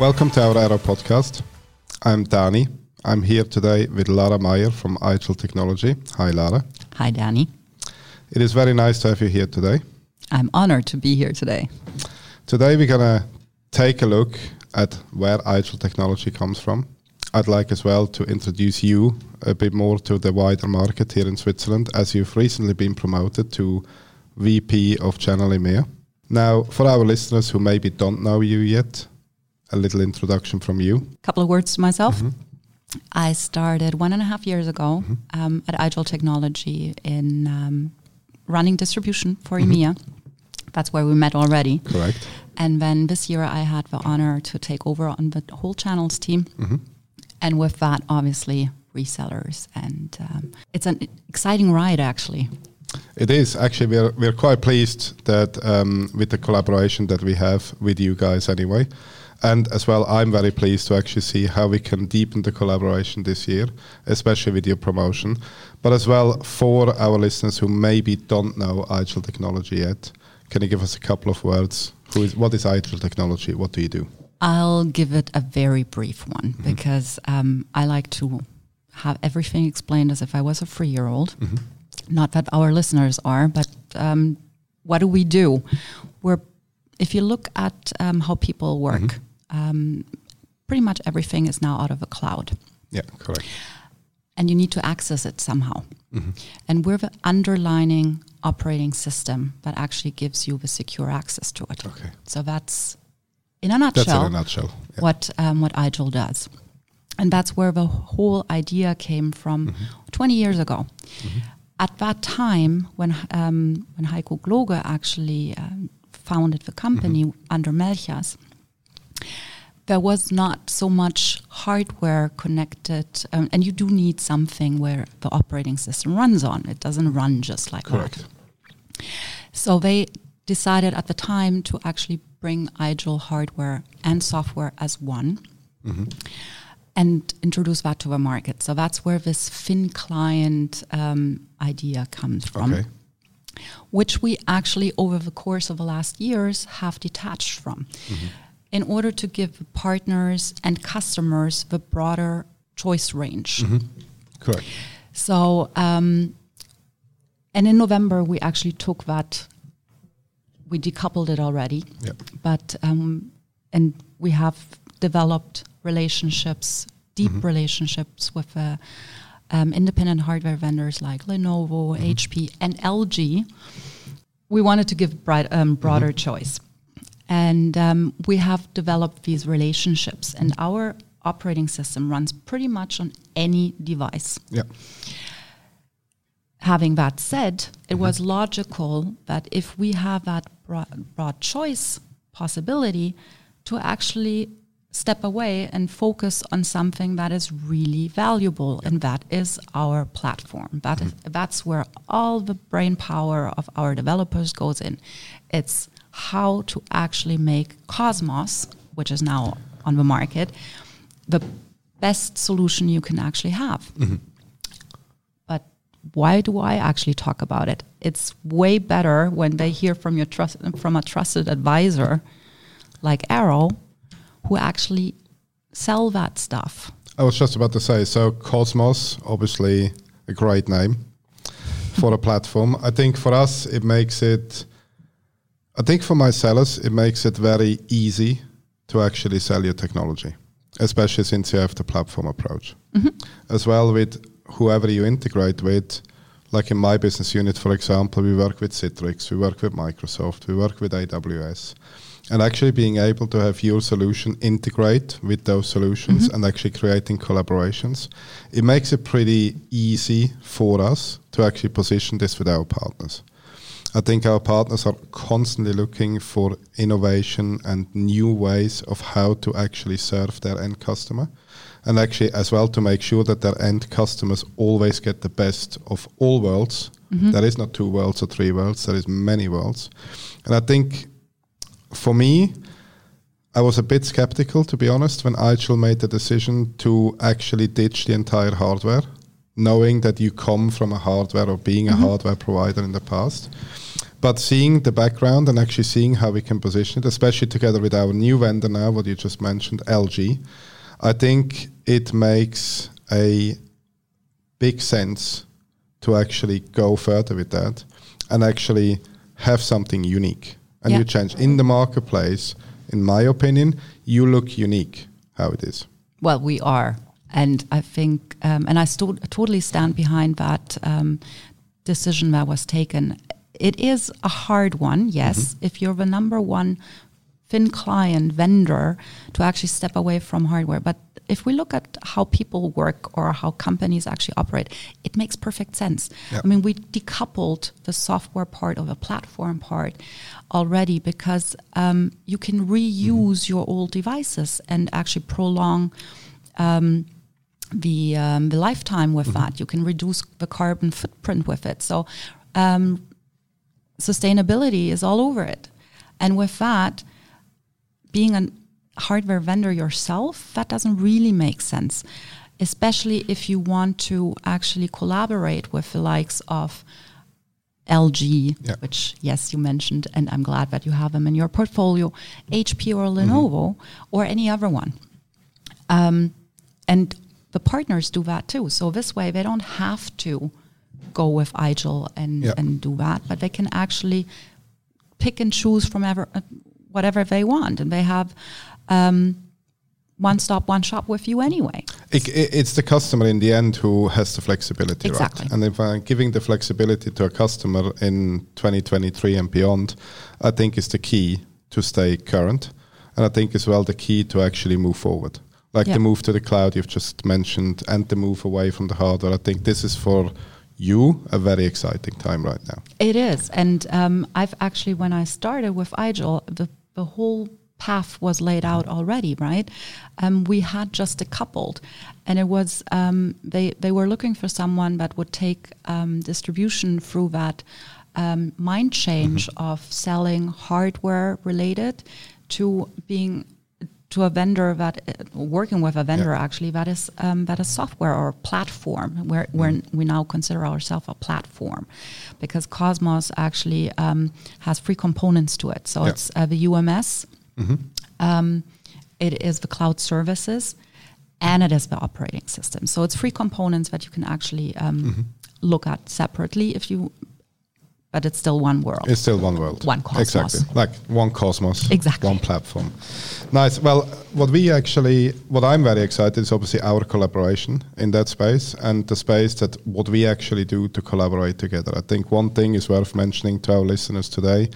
Welcome to our Arrow podcast. I'm Danny. I'm here today with Lara Maier from IGEL Technology. Hi, Lara. Hi, Danny. It is very nice to have you here today. I'm honored to be here today. Today, we're going to take a look at where IGEL Technology comes from. I'd like as well to introduce you a bit more to the wider market here in Switzerland, as you've recently been promoted to VP of Channel EMEA. Now, for our listeners who maybe don't know you yet, a little introduction from you. A couple of words to myself. Mm-hmm. I started one and a half years ago mm-hmm. um, at IGEL Technology in um, running distribution for mm-hmm. EMEA. That's where we met already. Correct. And then this year I had the honor to take over on the whole channels team. Mm-hmm. And with that, obviously, resellers. And um, it's an exciting ride, actually. It is actually we're we're quite pleased that um, with the collaboration that we have with you guys anyway. And as well, I'm very pleased to actually see how we can deepen the collaboration this year, especially with your promotion. But as well, for our listeners who maybe don't know IGEL Technology yet, can you give us a couple of words? Who is, what is IGEL Technology? What do you do? I'll give it a very brief one mm-hmm. because um, I like to have everything explained as if I was a three year old. Mm-hmm. Not that our listeners are, but um, what do we do? We're, if you look at um, how people work, mm-hmm um, pretty much everything is now out of a cloud. Yeah, correct. And you need to access it somehow. Mm-hmm. And we're the underlining operating system that actually gives you the secure access to it. Okay. So that's in a nutshell. That's in a nutshell. Yeah. What um, what IGEL does, and that's where the whole idea came from mm-hmm. 20 years ago. Mm-hmm. At that time, when um, when Heiko Gloge actually um, founded the company mm-hmm. under Melchas, there was not so much hardware connected, um, and you do need something where the operating system runs on. It doesn't run just like Correct. that. So they decided at the time to actually bring IGEL hardware and software as one. Mm-hmm. And introduce that to the market. So that's where this thin client um, idea comes from. Okay which we actually over the course of the last years have detached from. Mm-hmm in order to give partners and customers the broader choice range. Mm-hmm. Correct. So, um, and in November, we actually took that, we decoupled it already. Yep. But, um, and we have developed relationships, deep mm-hmm. relationships with uh, um, independent hardware vendors like Lenovo, mm-hmm. HP, and LG. We wanted to give bright, um, broader mm-hmm. choice. And um, we have developed these relationships, and our operating system runs pretty much on any device. Yeah. Having that said, it mm-hmm. was logical that if we have that broad, broad choice possibility, to actually step away and focus on something that is really valuable, and that is our platform. That mm-hmm. is, that's where all the brain power of our developers goes in. It's how to actually make Cosmos, which is now on the market, the best solution you can actually have. Mm-hmm. But why do I actually talk about it? It's way better when they hear from your trust from a trusted advisor like Arrow, who actually sell that stuff. I was just about to say, so Cosmos, obviously a great name for a platform. I think for us, it makes it I think for my sellers, it makes it very easy to actually sell your technology, especially since you have the platform approach. Mm-hmm. As well with whoever you integrate with, like in my business unit, for example, we work with Citrix, we work with Microsoft, we work with AWS. And actually being able to have your solution integrate with those solutions mm-hmm. and actually creating collaborations, it makes it pretty easy for us to actually position this with our partners. I think our partners are constantly looking for innovation and new ways of how to actually serve their end customer. And actually, as well, to make sure that their end customers always get the best of all worlds. Mm-hmm. There is not two worlds or three worlds, there is many worlds. And I think for me, I was a bit skeptical, to be honest, when IGEL made the decision to actually ditch the entire hardware, knowing that you come from a hardware or being mm-hmm. a hardware provider in the past. But seeing the background and actually seeing how we can position it, especially together with our new vendor now, what you just mentioned, LG, I think it makes a big sense to actually go further with that and actually have something unique. And Yeah. you change in the marketplace, in my opinion, you look unique how it is. Well, we are. And I think, um, and I sto- totally stand behind that um, decision that was taken. It is a hard one, yes. If you're the number one thin client vendor to actually step away from hardware. But if we look at how people work or how companies actually operate, it makes perfect sense. Yeah. I mean, we decoupled the software part of the platform part already because um, you can reuse your old devices and actually prolong um, the um, the lifetime with that. You can reduce the carbon footprint with it. So um, sustainability is all over it. And with that, being a hardware vendor yourself, that doesn't really make sense, especially if you want to actually collaborate with the likes of LG, Yeah. which, yes, you mentioned, and I'm glad that you have them in your portfolio, HP or Lenovo, or any other one. Um, and the partners do that too. So this way, they don't have to go with Igel and, Yeah. and do that, but they can actually pick and choose from ever, uh, whatever they want. And they have um, one stop, one shop with you anyway. It, it- it's the customer in the end who has the flexibility, Exactly. right? And if I'm giving the flexibility to a customer in 2023 and beyond, I think is the key to stay current, and I think as well the key to actually move forward. Like Yeah. the move to the cloud you've just mentioned, and the move away from the hardware. I think this is for you a very exciting time right now. It is. And um, I've actually, when I started with Igel, the, the whole path was laid out already, right? Um, we had just decoupled. And it was, um, they, they were looking for someone that would take um, distribution through that um, mind change of selling hardware related to being to a vendor that uh, working with a vendor Yeah. actually that is um, that is software or platform where where we now consider ourselves a platform because Cosmos actually um, has three components to it. So Yeah. it's uh, the UMS, um, it is the cloud services, and it is the operating system. So it's three components that you can actually um, look at separately if you, but it's still one world. It's still one world. One cosmos. Exactly. Like one cosmos. Exactly. One platform. Nice. Well, what we actually, what I'm very excited is obviously our collaboration in that space and the space that what we actually do to collaborate together. I think one thing is worth mentioning to our listeners today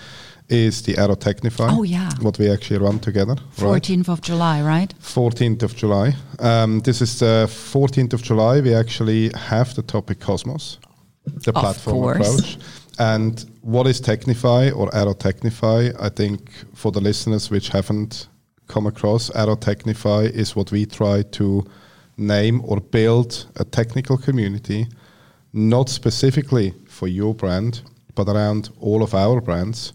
is the Arrow Technify. Oh, yeah. What we actually run together. right? 14th of July, right? 14th of July. Um, this is the 14th of July. We actually have the topic Cosmos, the Of platform course. approach. And what is Technify or Arrow Technify? I think for the listeners which haven't come across, Arrow Technify is what we try to name or build a technical community, not specifically for your brand, but around all of our brands,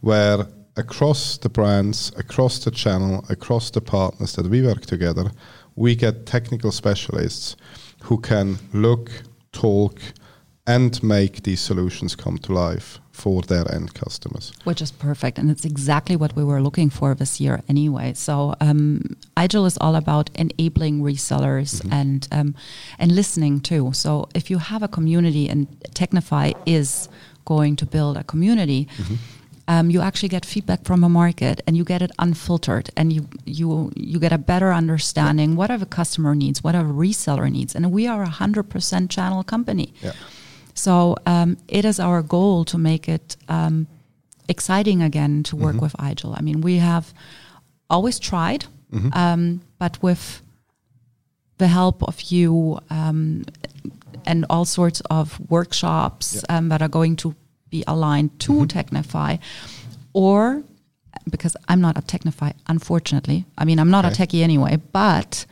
where across the brands, across the channel, across the partners that we work together, we get technical specialists who can look, talk, and make these solutions come to life for their end customers. Which is perfect. And it's exactly what we were looking for this year anyway. So um, Igel is all about enabling resellers and um, and listening too. So if you have a community and Technify is going to build a community, um, you actually get feedback from a market and you get it unfiltered and you you you get a better understanding what are the customer needs, what are the reseller needs. And we are a hundred percent channel company. Yeah. So um, it is our goal to make it um, exciting again to work with Igel. I mean, we have always tried, um, but with the help of you um, and all sorts of workshops um, that are going to be aligned to Technify, or because I'm not a Technify, unfortunately. I mean, I'm not Okay. a techie anyway, but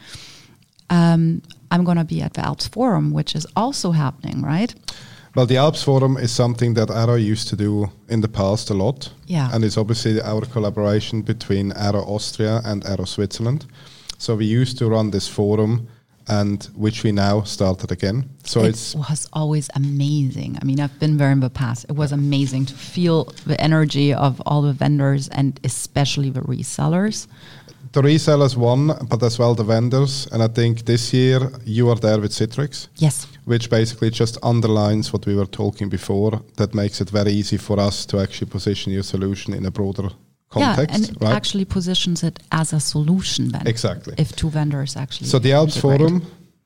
um, I'm going to be at the Alps Forum, which is also happening, right? Well, the Alps Forum is something that Arrow used to do in the past a lot. Yeah. And it's obviously our collaboration between Arrow Austria and Arrow Switzerland. So we used to run this forum and which we now started again. So it it's was always amazing. I mean, I've been there in the past. It was amazing to feel the energy of all the vendors and especially the resellers. The resellers one, but as well the vendors. And I think this year you are there with Citrix, Yes. which basically just underlines what we were talking before. That makes it very easy for us to actually position your solution in a broader context, yeah, and it right? actually positions it as a solution then. exactly. If two vendors actually. So the Alps. Forum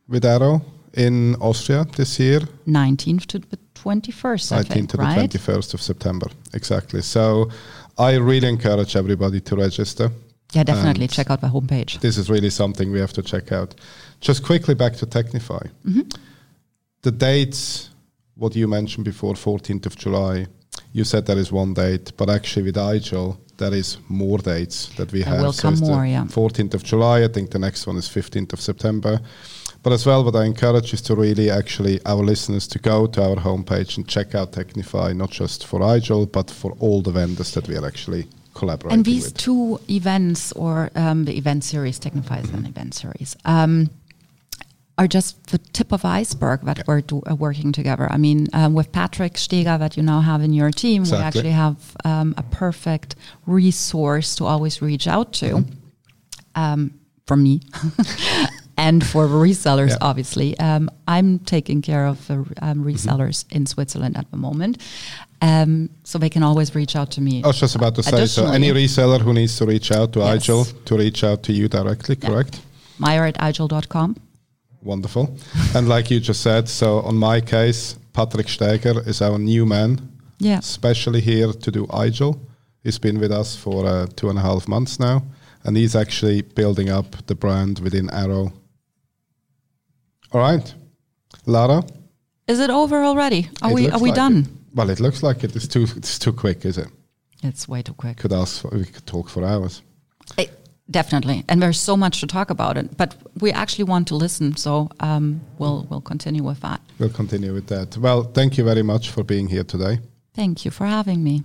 with Arrow in Austria this year, 19th to the 21st, I think, to right? the 21st of September. Exactly. So I really encourage everybody to register. Yeah, definitely. And Check out the homepage. This is really something we have to check out. Just quickly back to Technify. Mm-hmm. The dates, what you mentioned before, 14th of July, you said there is one date, but actually with IGEL, there is more dates that we There have. will come more, yeah. 14th of July. I think the next one is 15th of September. But as well, what I encourage is to really actually our listeners to go to our homepage and check out Technify, not just for IGEL, but for all the vendors that we are actually collaborating And these with. two events, or um, the event series, Technify is an event series, um, are just the tip of iceberg that we're do, uh, working together. I mean, um, with Patrick Steger that you now have in your team, we actually have um, a perfect resource to always reach out to Mm-hmm. um, from me. And for the resellers, Yeah. obviously, um, I'm taking care of the um, resellers in Switzerland at the moment, um, so they can always reach out to me. I was just about to say, so any reseller who needs to reach out to Yes. IGEL to reach out to you directly, Yeah. correct? Maier at igel.com. Wonderful. and like you just said, so on my case, Patrick Steger is our new man, Yeah. especially here to do IGEL. He's been with us for uh, two and a half months now, and he's actually building up the brand within Arrow. All right, Lara. Is it over already? Are it we are we like done? it. Well, it looks like it is too. It's too quick, is it? It's way too quick. Could ask. For, we could talk for hours. Eh, definitely, and there's so much to talk about it. But we actually want to listen, so um, we'll we'll continue with that. We'll continue with that. Well, thank you very much for being here today. Thank you for having me.